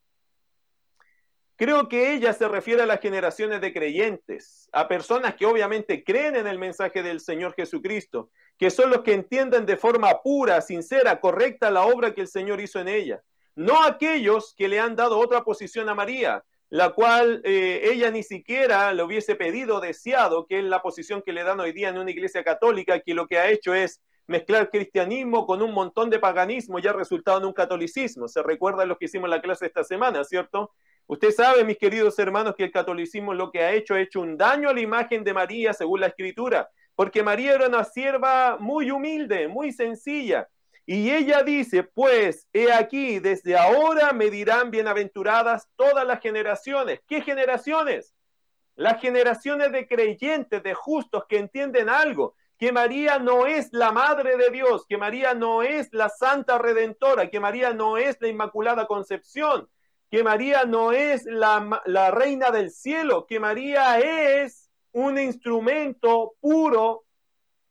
Creo que ella se refiere a las generaciones de creyentes, a personas que obviamente creen en el mensaje del Señor Jesucristo, que son los que entienden de forma pura, sincera, correcta la obra que el Señor hizo en ella. No aquellos que le han dado otra posición a María, la cual eh, ella ni siquiera le hubiese pedido, deseado, que es la posición que le dan hoy día en una iglesia católica, que lo que ha hecho es mezclar cristianismo con un montón de paganismo y ha resultado en un catolicismo. Se recuerda lo que hicimos en la clase esta semana, ¿cierto? Usted sabe, mis queridos hermanos, que el catolicismo lo que ha hecho ha hecho un daño a la imagen de María según la escritura, porque María era una sierva muy humilde, muy sencilla. Y ella dice, pues, he aquí, desde ahora me dirán bienaventuradas todas las generaciones. ¿Qué generaciones? Las generaciones de creyentes, de justos que entienden algo, que María no es la madre de Dios, que María no es la santa redentora, que María no es la inmaculada concepción, que María no es la, reina del cielo, que María es un instrumento puro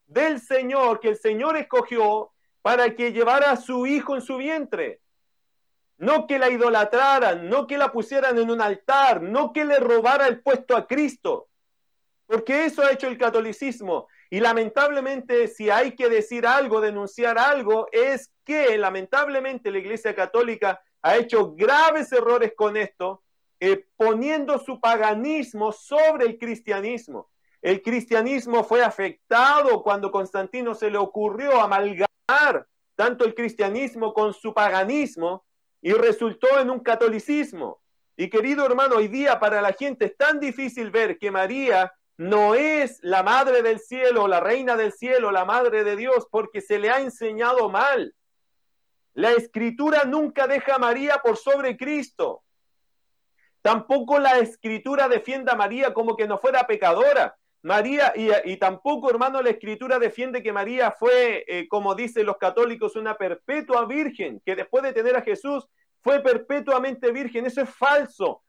del Señor, que el Señor escogió para que llevara a su hijo en su vientre. No que la idolatraran, no que la pusieran en un altar, no que le robara el puesto a Cristo. Porque eso ha hecho el catolicismo. Y lamentablemente, si hay que decir algo, denunciar algo, es que lamentablemente la Iglesia Católica ha hecho graves errores con esto, eh, poniendo su paganismo sobre el cristianismo. El cristianismo fue afectado cuando Constantino se le ocurrió amalgamar tanto el cristianismo con su paganismo y resultó en un catolicismo. Y querido hermano, hoy día para la gente es tan difícil ver que María no es la madre del cielo, la reina del cielo, la madre de Dios, porque se le ha enseñado mal. La escritura nunca deja a María por sobre Cristo. Tampoco la escritura defiende a María como que no fuera pecadora. María, y, tampoco, hermano, la escritura defiende que María fue, eh, como dicen los católicos, una perpetua virgen, que después de tener a Jesús fue perpetuamente virgen. Eso es falso.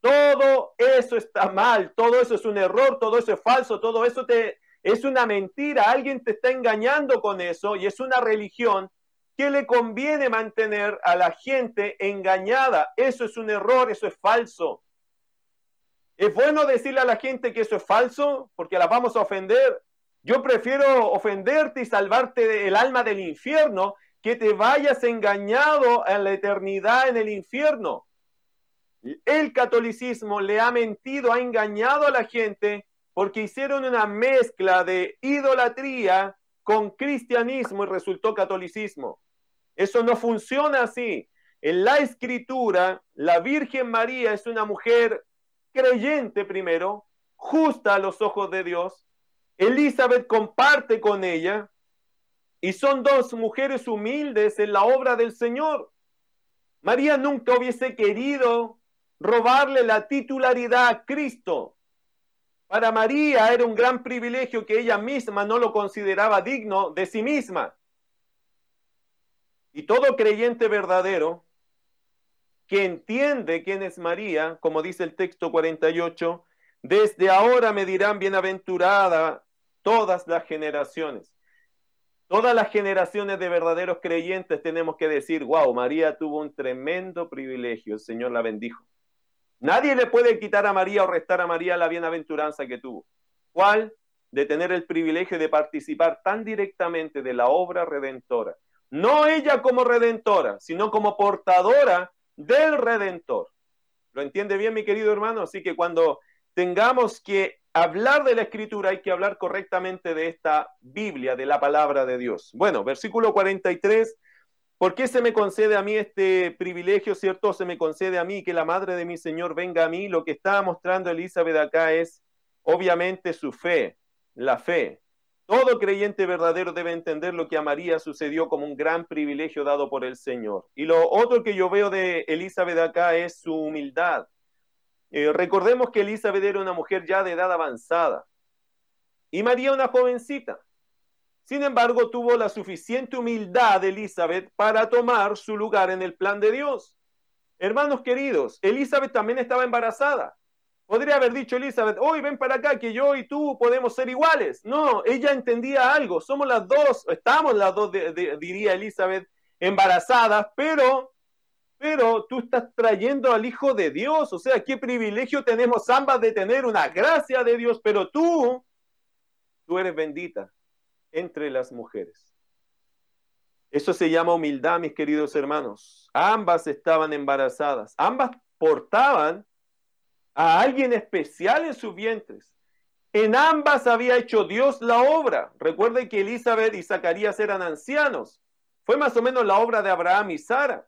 Todo eso está mal, todo eso es un error, todo eso es falso, todo eso te, es una mentira. Alguien te está engañando con eso y es una religión ¿Qué le conviene mantener a la gente engañada? Eso es un error, eso es falso. ¿Es bueno decirle a la gente que eso es falso porque la vamos a ofender? Yo prefiero ofenderte y salvarte del alma del infierno que te vayas engañado en la eternidad en el infierno. El catolicismo le ha mentido, ha engañado a la gente porque hicieron una mezcla de idolatría con cristianismo y resultó catolicismo. Eso no funciona así. En la escritura, la Virgen María es una mujer creyente primero, justa a los ojos de Dios. Elizabeth comparte con ella y son dos mujeres humildes en la obra del Señor. María nunca hubiese querido robarle la titularidad a Cristo. Para María era un gran privilegio que ella misma no lo consideraba digno de sí misma. Y todo creyente verdadero que entiende quién es María, como dice el texto 48, desde ahora me dirán bienaventurada todas las generaciones. Todas las generaciones de verdaderos creyentes tenemos que decir, wow, María tuvo un tremendo privilegio, el Señor la bendijo. Nadie le puede quitar a María o restar a María la bienaventuranza que tuvo. ¿Cuál? De tener el privilegio de participar tan directamente de la obra redentora. No ella como redentora, sino como portadora del redentor. ¿Lo entiende bien, mi querido hermano? Así que cuando tengamos que hablar de la escritura, hay que hablar correctamente de esta Biblia, de la palabra de Dios. Bueno, versículo 43. ¿Por qué se me concede a mí este privilegio, cierto? Se me concede a mí que la madre de mi Señor venga a mí. Lo que está mostrando Elizabeth acá es obviamente su fe, la fe. Todo creyente verdadero debe entender lo que a María sucedió como un gran privilegio dado por el Señor. Y lo otro que yo veo de Elizabeth acá es su humildad. Eh, recordemos que Elizabeth era una mujer ya de edad avanzada y María una jovencita. Sin embargo, tuvo la suficiente humildad de Elizabeth para tomar su lugar en el plan de Dios. Hermanos queridos, Elizabeth también estaba embarazada. Podría haber dicho Elizabeth, hoy ven para acá que yo y tú podemos ser iguales. No, ella entendía algo. Somos las dos, estamos las dos, diría Elizabeth, embarazadas, pero pero tú estás trayendo al Hijo de Dios. O sea, qué privilegio tenemos ambas de tener una gracia de Dios, pero tú, tú eres bendita entre las mujeres. Eso se llama humildad, mis queridos hermanos. Ambas estaban embarazadas, ambas portaban a alguien especial en sus vientres. En ambas había hecho Dios la obra. Recuerden que Elizabeth y Zacarías eran ancianos. Fue más o menos la obra de Abraham y Sara.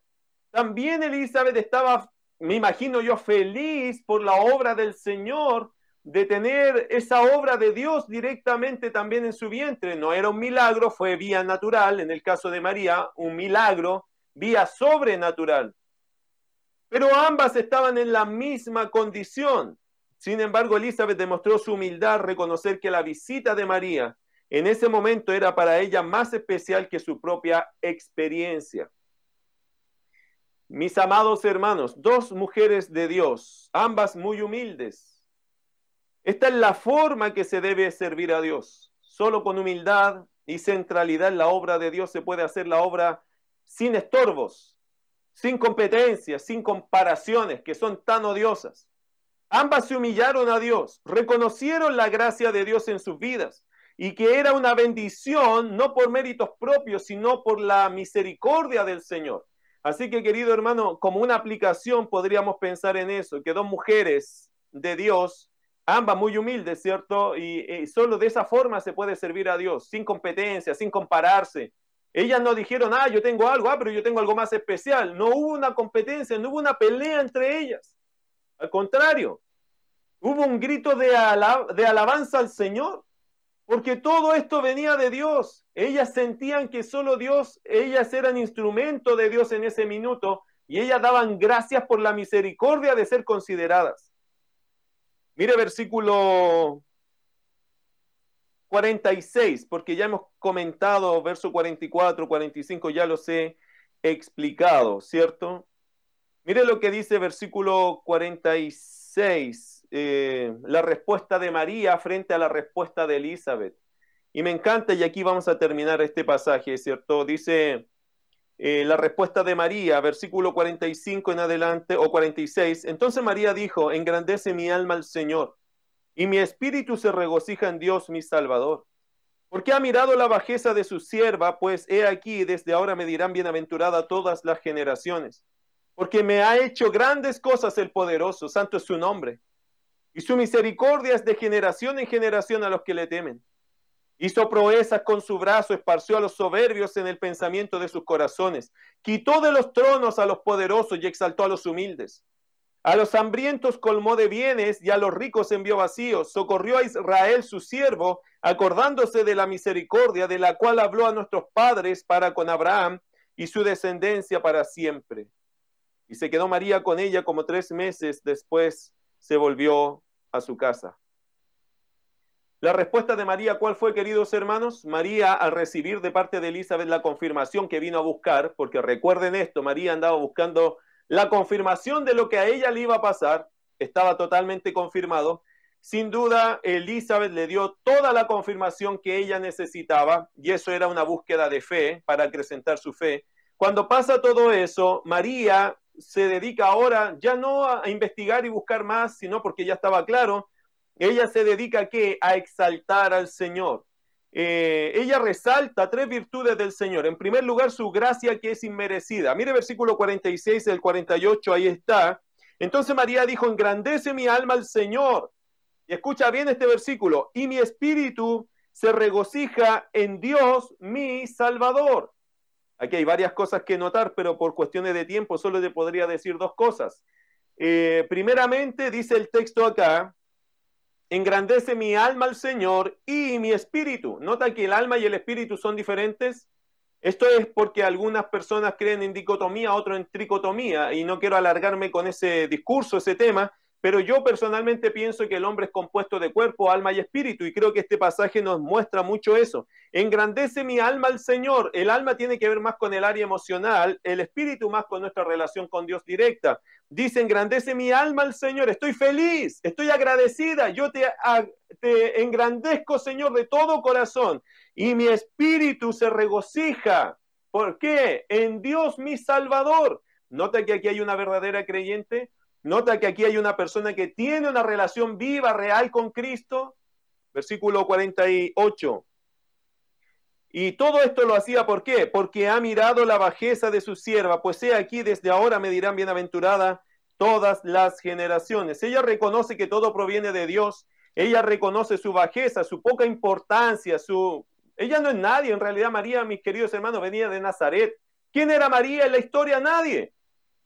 También Elizabeth estaba, me imagino yo, feliz por la obra del Señor, de tener esa obra de Dios directamente también en su vientre. No era un milagro, fue vía natural, en el caso de María, un milagro, vía sobrenatural. Pero ambas estaban en la misma condición. Sin embargo, Elizabeth demostró su humildad, reconocer que la visita de María en ese momento era para ella más especial que su propia experiencia. Mis amados hermanos, dos mujeres de Dios, ambas muy humildes. Esta es la forma que se debe servir a Dios. Solo con humildad y centralidad en la obra de Dios se puede hacer la obra sin estorbos, sin competencias, sin comparaciones que son tan odiosas. Ambas se humillaron a Dios, reconocieron la gracia de Dios en sus vidas y que era una bendición no por méritos propios, sino por la misericordia del Señor. Así que, querido hermano, como una aplicación podríamos pensar en eso, que dos mujeres de Dios, ambas muy humildes, ¿cierto? Y, solo de esa forma se puede servir a Dios, sin competencia, sin compararse. Ellas no dijeron, ah, yo tengo algo, ah, pero yo tengo algo más especial. No hubo una competencia, no hubo una pelea entre ellas. Al contrario, hubo un grito de, de alabanza al Señor. Porque todo esto venía de Dios. Ellas sentían que solo Dios, ellas eran instrumento de Dios en ese minuto y ellas daban gracias por la misericordia de ser consideradas. Mire versículo 46, porque ya hemos comentado verso 44, 45, ya los he explicado, ¿cierto? Mire lo que dice versículo 46. Eh, la respuesta de María frente a la respuesta de Elizabeth. Y me encanta, y aquí vamos a terminar este pasaje, ¿cierto? Dice eh, la respuesta de María, versículo 45 en adelante, o 46. Entonces María dijo, engrandece mi alma al Señor, y mi espíritu se regocija en Dios mi Salvador. Porque ha mirado la bajeza de su sierva, pues he aquí, desde ahora me dirán bienaventurada todas las generaciones. Porque me ha hecho grandes cosas el poderoso, santo es su nombre y su misericordia es de generación en generación a los que le temen. Hizo proezas con su brazo, esparció a los soberbios en el pensamiento de sus corazones, quitó de los tronos a los poderosos y exaltó a los humildes. A los hambrientos colmó de bienes y a los ricos envió vacíos. Socorrió a Israel su siervo, acordándose de la misericordia de la cual habló a nuestros padres para con Abraham y su descendencia para siempre. Y se quedó María con ella como tres meses después se volvió a su casa. La respuesta de María, ¿cuál fue, queridos hermanos? María, al recibir de parte de Elizabeth la confirmación que vino a buscar, porque recuerden esto, María andaba buscando la confirmación de lo que a ella le iba a pasar, estaba totalmente confirmado. Sin duda, Elizabeth le dio toda la confirmación que ella necesitaba, y eso era una búsqueda de fe para acrecentar su fe. Cuando pasa todo eso, María se dedica ahora ya no a investigar y buscar más, sino porque ya estaba claro, ella se dedica a qué? A exaltar al Señor. Eh, ella resalta tres virtudes del Señor. En primer lugar, su gracia que es inmerecida. Mire versículo 46 del 48, ahí está. Entonces María dijo, engrandece mi alma al Señor. Y escucha bien este versículo, y mi espíritu se regocija en Dios, mi Salvador. Aquí hay varias cosas que notar, pero por cuestiones de tiempo solo te podría decir dos cosas. Eh, primeramente, dice el texto acá, engrandece mi alma al Señor y mi espíritu. Nota que el alma y el espíritu son diferentes. Esto es porque algunas personas creen en dicotomía, otros en tricotomía, y no quiero alargarme con ese discurso, ese tema, pero yo personalmente pienso que el hombre es compuesto de cuerpo, alma y espíritu, y creo que este pasaje nos muestra mucho eso. Engrandece mi alma al Señor. El alma tiene que ver más con el área emocional, el espíritu más con nuestra relación con Dios directa. Dice, engrandece mi alma al Señor. Estoy feliz, estoy agradecida. Yo te, te engrandezco, Señor, de todo corazón. Y mi espíritu se regocija. ¿Por qué? En Dios mi Salvador. Nota que aquí hay una verdadera creyente Nota que aquí hay una persona que tiene una relación viva, real con Cristo. Versículo 48. Y todo esto lo hacía ¿por qué? Porque ha mirado la bajeza de su sierva, pues he aquí desde ahora me dirán bienaventurada todas las generaciones. Ella reconoce que todo proviene de Dios, ella reconoce su bajeza, su poca importancia, su... Ella no es nadie, en realidad María, mis queridos hermanos, venía de Nazaret. ¿Quién era María en la historia? Nadie.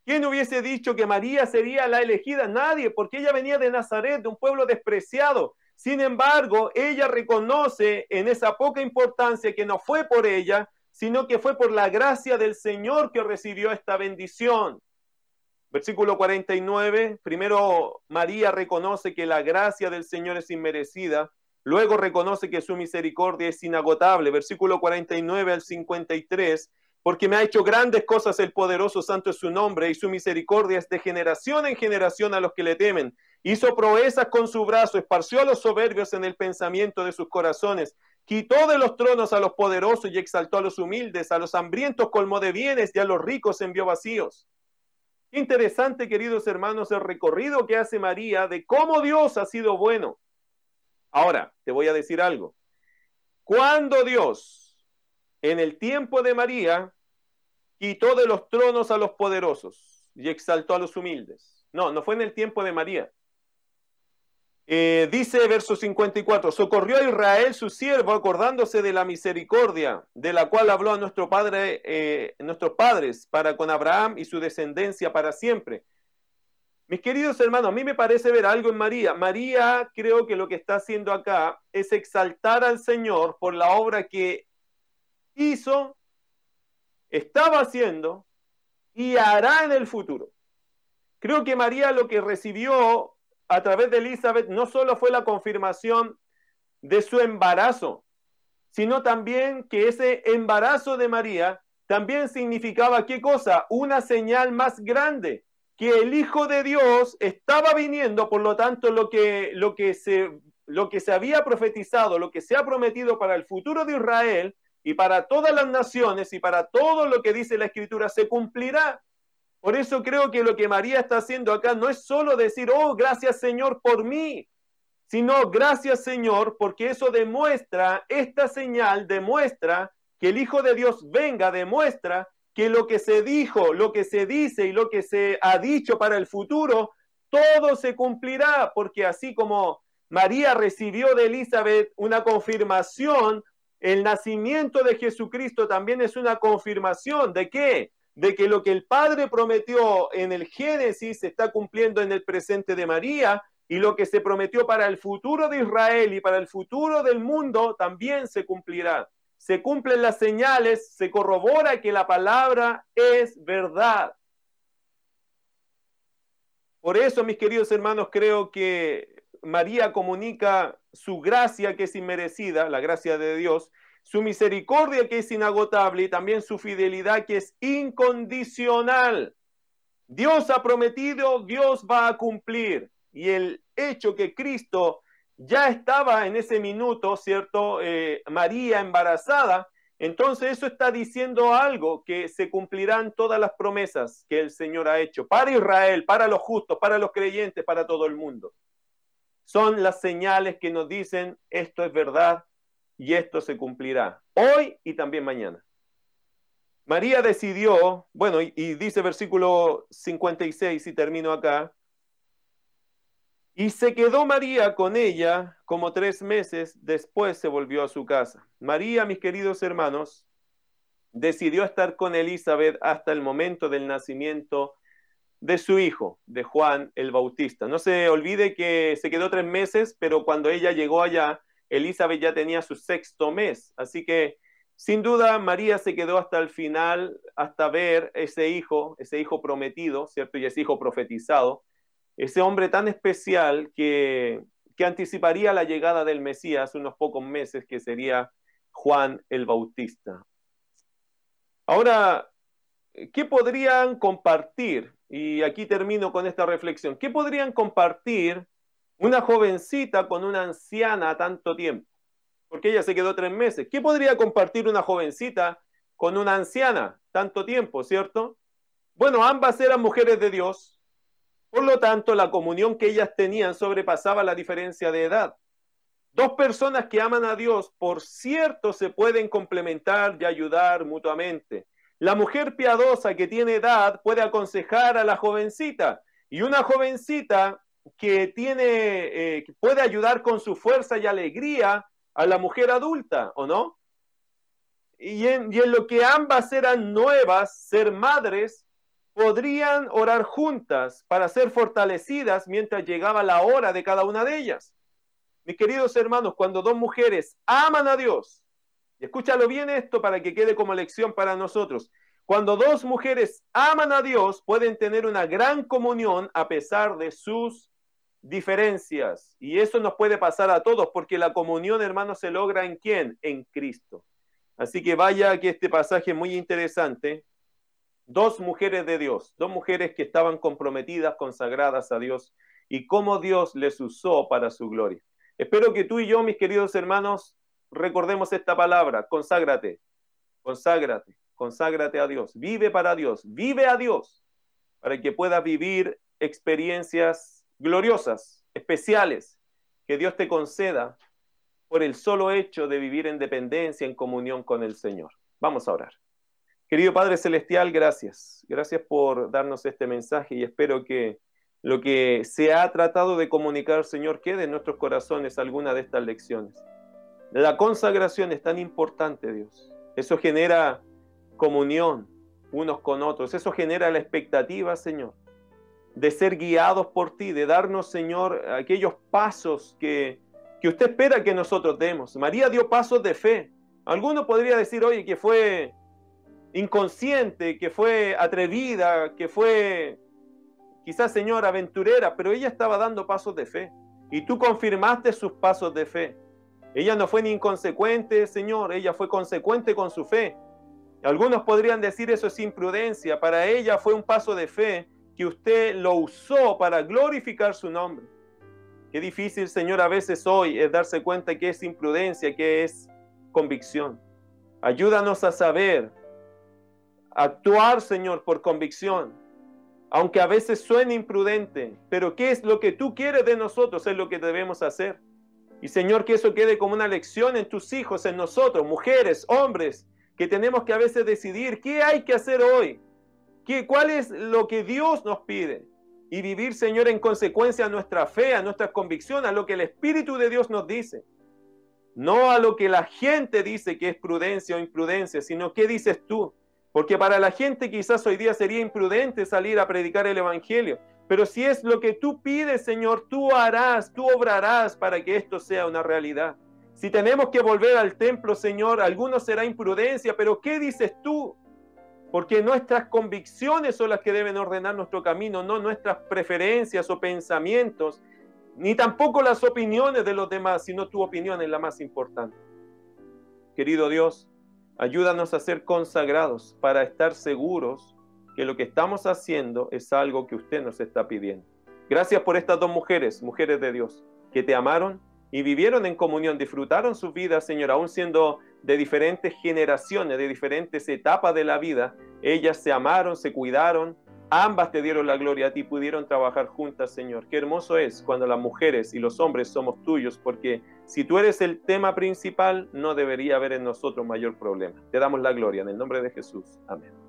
¿Quién hubiese dicho que María sería la elegida? Nadie, porque ella venía de Nazaret, de un pueblo despreciado. Sin embargo, ella reconoce en esa poca importancia que no fue por ella, sino que fue por la gracia del Señor que recibió esta bendición. Versículo 49, primero María reconoce que la gracia del Señor es inmerecida, luego reconoce que su misericordia es inagotable. Versículo 49 al 53, porque me ha hecho grandes cosas el poderoso santo es su nombre, y su misericordia es de generación en generación a los que le temen. Hizo proezas con su brazo, esparció a los soberbios en el pensamiento de sus corazones, quitó de los tronos a los poderosos y exaltó a los humildes, a los hambrientos colmó de bienes y a los ricos envió vacíos. Interesante, queridos hermanos, el recorrido que hace María de cómo Dios ha sido bueno. Ahora, te voy a decir algo. Cuando Dios, en el tiempo de María, quitó de los tronos a los poderosos y exaltó a los humildes. No, no fue en el tiempo de María. Eh, dice verso 54, socorrió a Israel su siervo acordándose de la misericordia de la cual habló a nuestro padre, eh, nuestros padres para con Abraham y su descendencia para siempre. Mis queridos hermanos, a mí me parece ver algo en María. María creo que lo que está haciendo acá es exaltar al Señor por la obra que hizo estaba haciendo y hará en el futuro. Creo que María lo que recibió a través de Elizabeth no solo fue la confirmación de su embarazo, sino también que ese embarazo de María también significaba qué cosa? Una señal más grande, que el Hijo de Dios estaba viniendo, por lo tanto lo que, lo que, se, lo que se había profetizado, lo que se ha prometido para el futuro de Israel, y para todas las naciones y para todo lo que dice la escritura se cumplirá. Por eso creo que lo que María está haciendo acá no es solo decir, oh, gracias Señor por mí, sino gracias Señor porque eso demuestra, esta señal demuestra que el Hijo de Dios venga, demuestra que lo que se dijo, lo que se dice y lo que se ha dicho para el futuro, todo se cumplirá, porque así como María recibió de Elizabeth una confirmación el nacimiento de Jesucristo también es una confirmación de qué? De que lo que el Padre prometió en el Génesis se está cumpliendo en el presente de María y lo que se prometió para el futuro de Israel y para el futuro del mundo también se cumplirá. Se cumplen las señales, se corrobora que la palabra es verdad. Por eso, mis queridos hermanos, creo que María comunica su gracia que es inmerecida, la gracia de Dios, su misericordia que es inagotable y también su fidelidad que es incondicional. Dios ha prometido, Dios va a cumplir. Y el hecho que Cristo ya estaba en ese minuto, ¿cierto? Eh, María embarazada, entonces eso está diciendo algo, que se cumplirán todas las promesas que el Señor ha hecho para Israel, para los justos, para los creyentes, para todo el mundo. Son las señales que nos dicen esto es verdad y esto se cumplirá hoy y también mañana. María decidió, bueno, y, dice versículo 56 y termino acá, y se quedó María con ella como tres meses, después se volvió a su casa. María, mis queridos hermanos, decidió estar con Elizabeth hasta el momento del nacimiento de su hijo, de Juan el Bautista. No se olvide que se quedó tres meses, pero cuando ella llegó allá, Elizabeth ya tenía su sexto mes. Así que, sin duda, María se quedó hasta el final, hasta ver ese hijo, ese hijo prometido, ¿cierto? Y ese hijo profetizado ese hombre tan especial que, que anticiparía la llegada del Mesías unos pocos meses, que sería Juan el Bautista. Ahora, ¿qué podrían compartir? Y aquí termino con esta reflexión. ¿Qué podrían compartir una jovencita con una anciana tanto tiempo? Porque ella se quedó tres meses. ¿Qué podría compartir una jovencita con una anciana tanto tiempo, cierto? Bueno, ambas eran mujeres de Dios, por lo tanto, la comunión que ellas tenían sobrepasaba la diferencia de edad. Dos personas que aman a Dios, por cierto, se pueden complementar y ayudar mutuamente. La mujer piadosa que tiene edad puede aconsejar a la jovencita y una jovencita que tiene eh, puede ayudar con su fuerza y alegría a la mujer adulta, ¿o no? Y en, y en lo que ambas eran nuevas, ser madres, podrían orar juntas para ser fortalecidas mientras llegaba la hora de cada una de ellas. Mis queridos hermanos, cuando dos mujeres aman a Dios, y escúchalo bien esto para que quede como lección para nosotros, cuando dos mujeres aman a Dios, pueden tener una gran comunión a pesar de sus diferencias. Y eso nos puede pasar a todos, porque la comunión, hermanos, se logra en quién? En Cristo. Así que vaya que este pasaje es muy interesante dos mujeres de Dios, dos mujeres que estaban comprometidas, consagradas a Dios y cómo Dios les usó para su gloria. Espero que tú y yo, mis queridos hermanos, recordemos esta palabra, conságrate, conságrate, conságrate a Dios, vive para Dios, vive a Dios, para que puedas vivir experiencias gloriosas, especiales, que Dios te conceda por el solo hecho de vivir en dependencia, en comunión con el Señor. Vamos a orar. Querido Padre Celestial, gracias. Gracias por darnos este mensaje y espero que lo que se ha tratado de comunicar, Señor, quede en nuestros corazones alguna de estas lecciones. La consagración es tan importante, Dios. Eso genera comunión unos con otros. Eso genera la expectativa, Señor, de ser guiados por ti, de darnos, Señor, aquellos pasos que, que usted espera que nosotros demos. María dio pasos de fe. Alguno podría decir, oye, que fue inconsciente, que fue atrevida, que fue quizás señora aventurera, pero ella estaba dando pasos de fe y tú confirmaste sus pasos de fe. Ella no fue ni inconsecuente, Señor, ella fue consecuente con su fe. Algunos podrían decir eso es imprudencia, para ella fue un paso de fe que usted lo usó para glorificar su nombre. Qué difícil, Señor, a veces hoy es darse cuenta que es imprudencia, que es convicción. Ayúdanos a saber Actuar, Señor, por convicción, aunque a veces suene imprudente, pero ¿qué es lo que tú quieres de nosotros? Es lo que debemos hacer. Y Señor, que eso quede como una lección en tus hijos, en nosotros, mujeres, hombres, que tenemos que a veces decidir qué hay que hacer hoy, ¿Qué, cuál es lo que Dios nos pide. Y vivir, Señor, en consecuencia a nuestra fe, a nuestra convicción, a lo que el Espíritu de Dios nos dice. No a lo que la gente dice que es prudencia o imprudencia, sino qué dices tú. Porque para la gente quizás hoy día sería imprudente salir a predicar el Evangelio. Pero si es lo que tú pides, Señor, tú harás, tú obrarás para que esto sea una realidad. Si tenemos que volver al templo, Señor, algunos será imprudencia, pero ¿qué dices tú? Porque nuestras convicciones son las que deben ordenar nuestro camino, no nuestras preferencias o pensamientos, ni tampoco las opiniones de los demás, sino tu opinión es la más importante. Querido Dios, Ayúdanos a ser consagrados para estar seguros que lo que estamos haciendo es algo que usted nos está pidiendo. Gracias por estas dos mujeres, mujeres de Dios, que te amaron y vivieron en comunión, disfrutaron su vida, Señor, aún siendo de diferentes generaciones, de diferentes etapas de la vida, ellas se amaron, se cuidaron, ambas te dieron la gloria a ti, pudieron trabajar juntas, Señor. Qué hermoso es cuando las mujeres y los hombres somos tuyos, porque si tú eres el tema principal, no debería haber en nosotros mayor problema. Te damos la gloria en el nombre de Jesús. Amén.